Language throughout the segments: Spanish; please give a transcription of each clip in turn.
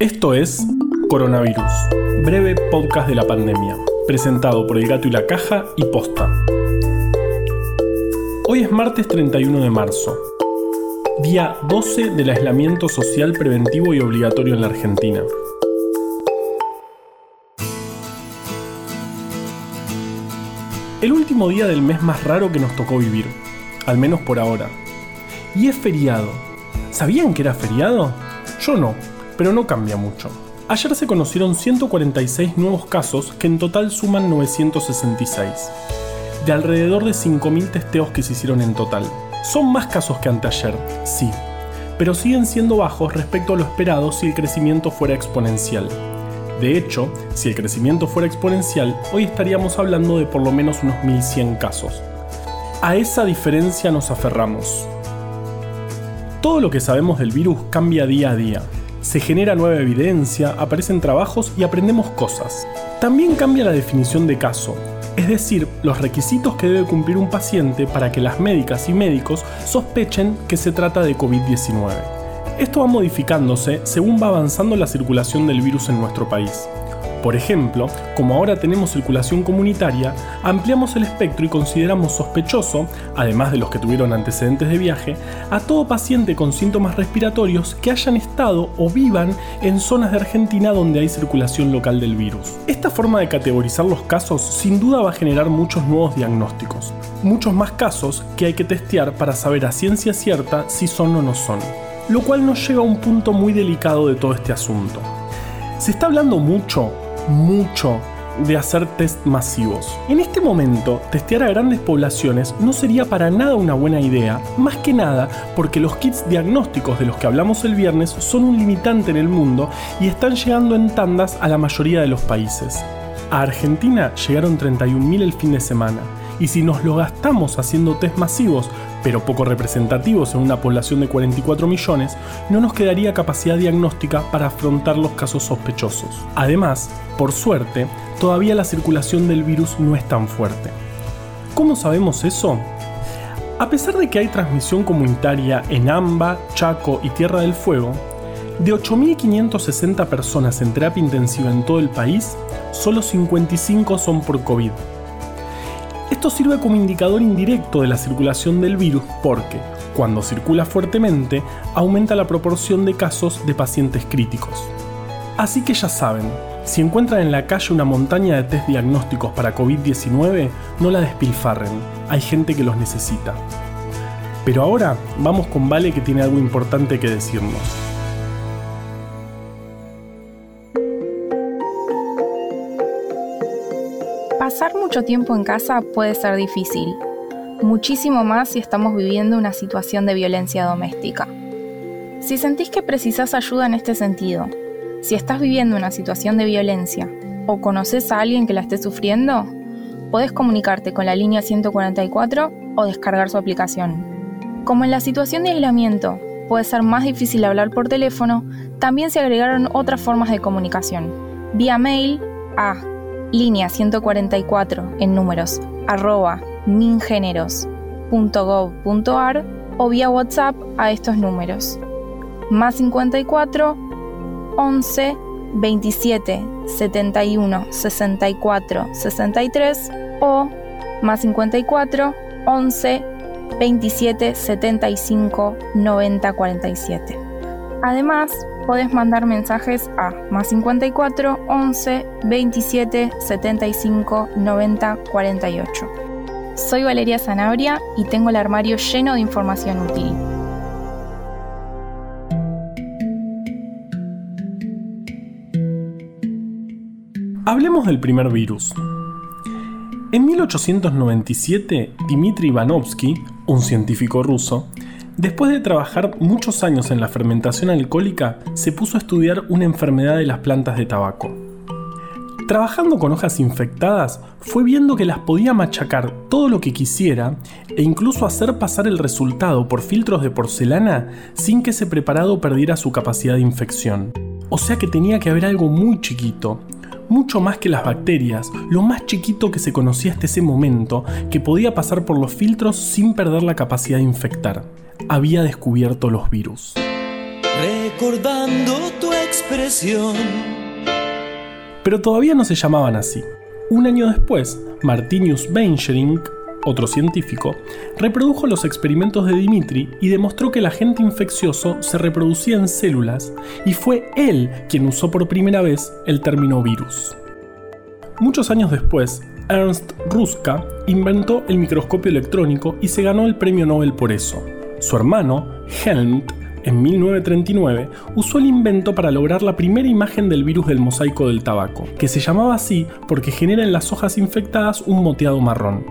Esto es Coronavirus, breve podcast de la pandemia, presentado por El Gato y la Caja y Posta. Hoy es martes 31 de marzo, día 12 del aislamiento social preventivo y obligatorio en la Argentina. El último día del mes más raro que nos tocó vivir, al menos por ahora. Y es feriado. ¿Sabían que era feriado? Yo no, pero no cambia mucho. Ayer se conocieron 146 nuevos casos que en total suman 966, de alrededor de 5.000 testeos que se hicieron en total. Son más casos que anteayer, sí, pero siguen siendo bajos respecto a lo esperado si el crecimiento fuera exponencial. De hecho, si el crecimiento fuera exponencial, hoy estaríamos hablando de por lo menos unos 1.100 casos. A esa diferencia nos aferramos. Todo lo que sabemos del virus cambia día a día. Se genera nueva evidencia, aparecen trabajos y aprendemos cosas. También cambia la definición de caso, es decir, los requisitos que debe cumplir un paciente para que las médicas y médicos sospechen que se trata de COVID-19. Esto va modificándose según va avanzando la circulación del virus en nuestro país. Por ejemplo, como ahora tenemos circulación comunitaria, ampliamos el espectro y consideramos sospechoso, además de los que tuvieron antecedentes de viaje, a todo paciente con síntomas respiratorios que hayan estado o vivan en zonas de Argentina donde hay circulación local del virus. Esta forma de categorizar los casos sin duda va a generar muchos nuevos diagnósticos, muchos más casos que hay que testear para saber a ciencia cierta si son o no son lo cual nos lleva a un punto muy delicado de todo este asunto. Se está hablando mucho, mucho de hacer test masivos. En este momento, testear a grandes poblaciones no sería para nada una buena idea, más que nada porque los kits diagnósticos de los que hablamos el viernes son un limitante en el mundo y están llegando en tandas a la mayoría de los países. A Argentina llegaron 31.000 el fin de semana, y si nos lo gastamos haciendo test masivos pero poco representativos en una población de 44 millones, no nos quedaría capacidad diagnóstica para afrontar los casos sospechosos. Además, por suerte, todavía la circulación del virus no es tan fuerte. ¿Cómo sabemos eso? A pesar de que hay transmisión comunitaria en AMBA, Chaco y Tierra del Fuego, de 8.560 personas en terapia intensiva en todo el país, solo 55 son por COVID. Esto sirve como indicador indirecto de la circulación del virus porque, cuando circula fuertemente, aumenta la proporción de casos de pacientes críticos. Así que ya saben, si encuentran en la calle una montaña de test diagnósticos para COVID-19, no la despilfarren, hay gente que los necesita. Pero ahora vamos con Vale que tiene algo importante que decirnos. Pasar mucho tiempo en casa puede ser difícil, muchísimo más si estamos viviendo una situación de violencia doméstica. Si sentís que precisás ayuda en este sentido, si estás viviendo una situación de violencia o conoces a alguien que la esté sufriendo, podés comunicarte con la línea 144 o descargar su aplicación. Como en la situación de aislamiento puede ser más difícil hablar por teléfono, también se agregaron otras formas de comunicación, vía mail a línea 144 en números arroba mingeneros.gov.ar o vía WhatsApp a estos números. Más 54 11 27 71 64 63 o más 54 11 27 75 90 47. Además, podés mandar mensajes a más 54 11 27 75 90 48. Soy Valeria Zanabria y tengo el armario lleno de información útil. Hablemos del primer virus. En 1897, Dmitry Ivanovsky, un científico ruso, Después de trabajar muchos años en la fermentación alcohólica, se puso a estudiar una enfermedad de las plantas de tabaco. Trabajando con hojas infectadas, fue viendo que las podía machacar todo lo que quisiera e incluso hacer pasar el resultado por filtros de porcelana sin que ese preparado perdiera su capacidad de infección. O sea que tenía que haber algo muy chiquito, mucho más que las bacterias, lo más chiquito que se conocía hasta ese momento, que podía pasar por los filtros sin perder la capacidad de infectar había descubierto los virus. Recordando tu expresión. Pero todavía no se llamaban así. Un año después, Martinius Bencherink, otro científico, reprodujo los experimentos de Dimitri y demostró que el agente infeccioso se reproducía en células y fue él quien usó por primera vez el término virus. Muchos años después, Ernst Ruska inventó el microscopio electrónico y se ganó el premio Nobel por eso. Su hermano, Helmut, en 1939, usó el invento para lograr la primera imagen del virus del mosaico del tabaco, que se llamaba así porque genera en las hojas infectadas un moteado marrón.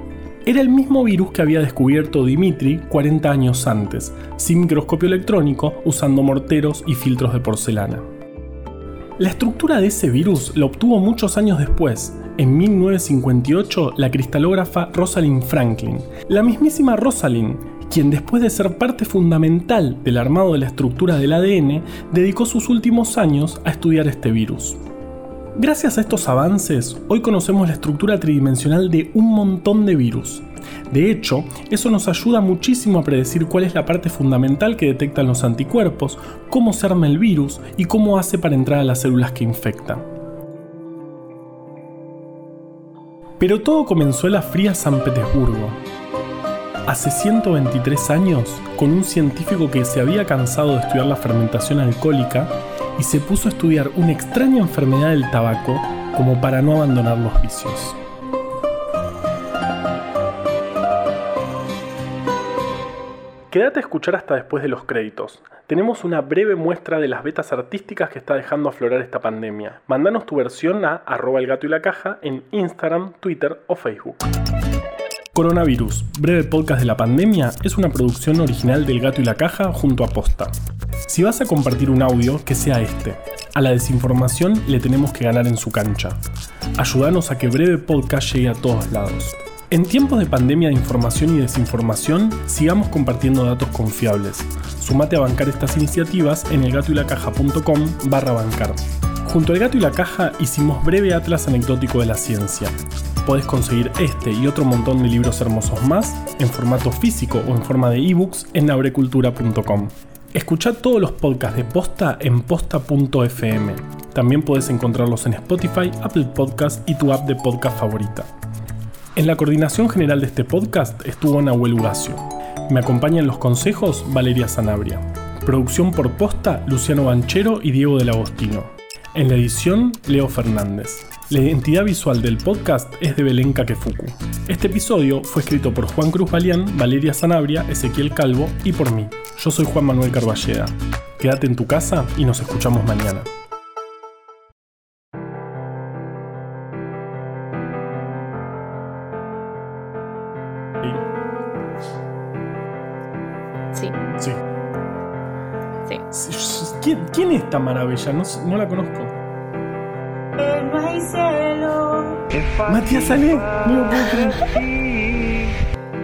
Era el mismo virus que había descubierto Dimitri 40 años antes, sin microscopio electrónico, usando morteros y filtros de porcelana. La estructura de ese virus la obtuvo muchos años después, en 1958, la cristalógrafa Rosalind Franklin, la mismísima Rosalind, quien después de ser parte fundamental del armado de la estructura del ADN, dedicó sus últimos años a estudiar este virus. Gracias a estos avances, hoy conocemos la estructura tridimensional de un montón de virus. De hecho, eso nos ayuda muchísimo a predecir cuál es la parte fundamental que detectan los anticuerpos, cómo se arma el virus y cómo hace para entrar a las células que infectan. Pero todo comenzó en la fría San Petersburgo. Hace 123 años, con un científico que se había cansado de estudiar la fermentación alcohólica y se puso a estudiar una extraña enfermedad del tabaco como para no abandonar los vicios. Quédate a escuchar hasta después de los créditos. Tenemos una breve muestra de las betas artísticas que está dejando aflorar esta pandemia. Mándanos tu versión a arroba el y la caja en Instagram, Twitter o Facebook. Coronavirus, breve podcast de la pandemia, es una producción original del gato y la caja junto a Posta. Si vas a compartir un audio, que sea este. A la desinformación le tenemos que ganar en su cancha. Ayúdanos a que breve podcast llegue a todos lados. En tiempos de pandemia de información y desinformación, sigamos compartiendo datos confiables. Sumate a bancar estas iniciativas en elgatoylacaja.com barra bancar. Junto al gato y la caja hicimos breve atlas anecdótico de la ciencia. Podés conseguir este y otro montón de libros hermosos más en formato físico o en forma de ebooks en abrecultura.com. Escucha todos los podcasts de Posta en posta.fm. También podés encontrarlos en Spotify, Apple Podcast y tu app de podcast favorita. En la coordinación general de este podcast estuvo Nahuel Ugacio. Me acompañan los consejos Valeria Sanabria. Producción por posta Luciano Banchero y Diego del Agostino. En la edición Leo Fernández. La identidad visual del podcast es de Belén Kakefuku. Este episodio fue escrito por Juan Cruz Balián, Valeria Sanabria, Ezequiel Calvo y por mí. Yo soy Juan Manuel Carballeda. Quédate en tu casa y nos escuchamos mañana. Sí, Sí. sí. ¿Quién, quién es esta maravilla? No la conozco. Matías Ale, no lo puedo creer.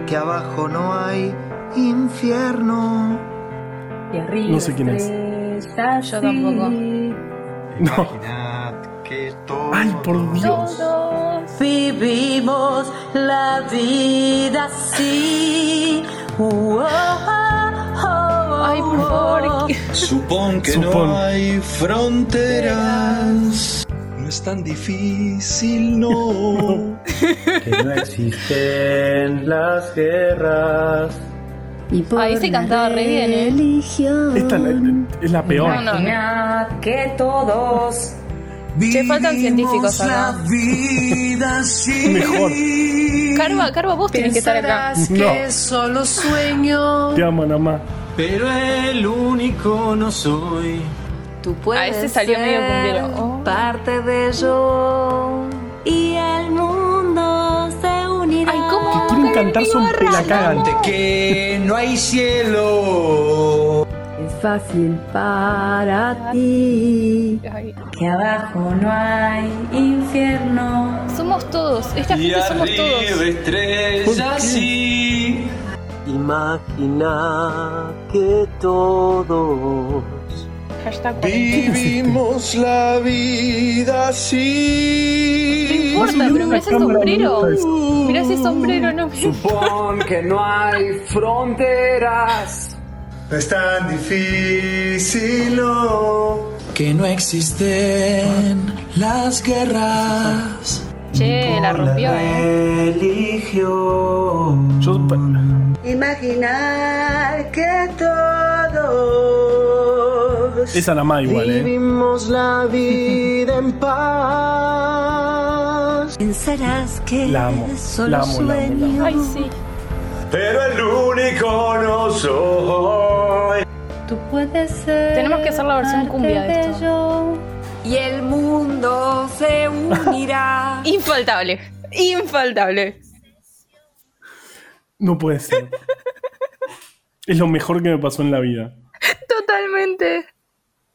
que abajo no hay infierno. Y arriba No sé quién es. Yo tampoco. No. Imaginad que todo Ay, por Dios. Vivimos la vida así. Uh, oh, oh, oh, Ay, por favor. Supón que Supón. no hay fronteras. No es tan difícil, no. que no existen las guerras. Y por Ahí se cantaba re bien, ¿eh? religión. Esta la- es la peor. No, no, no. Que todos Che, faltan científicos acá. La vida así. Mejor. Carva, Carva, vos tenés que estar acá. No. que solo sueño. Te amo, Namá. Pero el único no soy. Tú puedes A ese salió medio cumbiero. Oh. parte de yo y el mundo se unirá. Ay, ¿cómo? Que quieren cantar son. De que no hay cielo. Es fácil para ti Ay, que abajo no hay infierno. Somos todos. Esta Y gente somos todos. estrellas sí. Imagina que todos Hashtag. Vivimos la vida No así. importa, pero mirá ese sombrero. Mirá ese sombrero, no supón que no hay fronteras. No es tan difícil, no. que no existen las guerras. Che, la rompió, eh. Religión. Yo, Imaginar esa la más igual, ¿eh? Vivimos la vida en paz. Pensarás que La amo, es solo la amo, la amo, la amo. sueño. Ay, sí. Pero el único no soy. Tú puedes ser. Tenemos que hacer la versión cumbia de esto. yo. Y el mundo se unirá. Infaltable. Infaltable. No puede ser. es lo mejor que me pasó en la vida. Totalmente.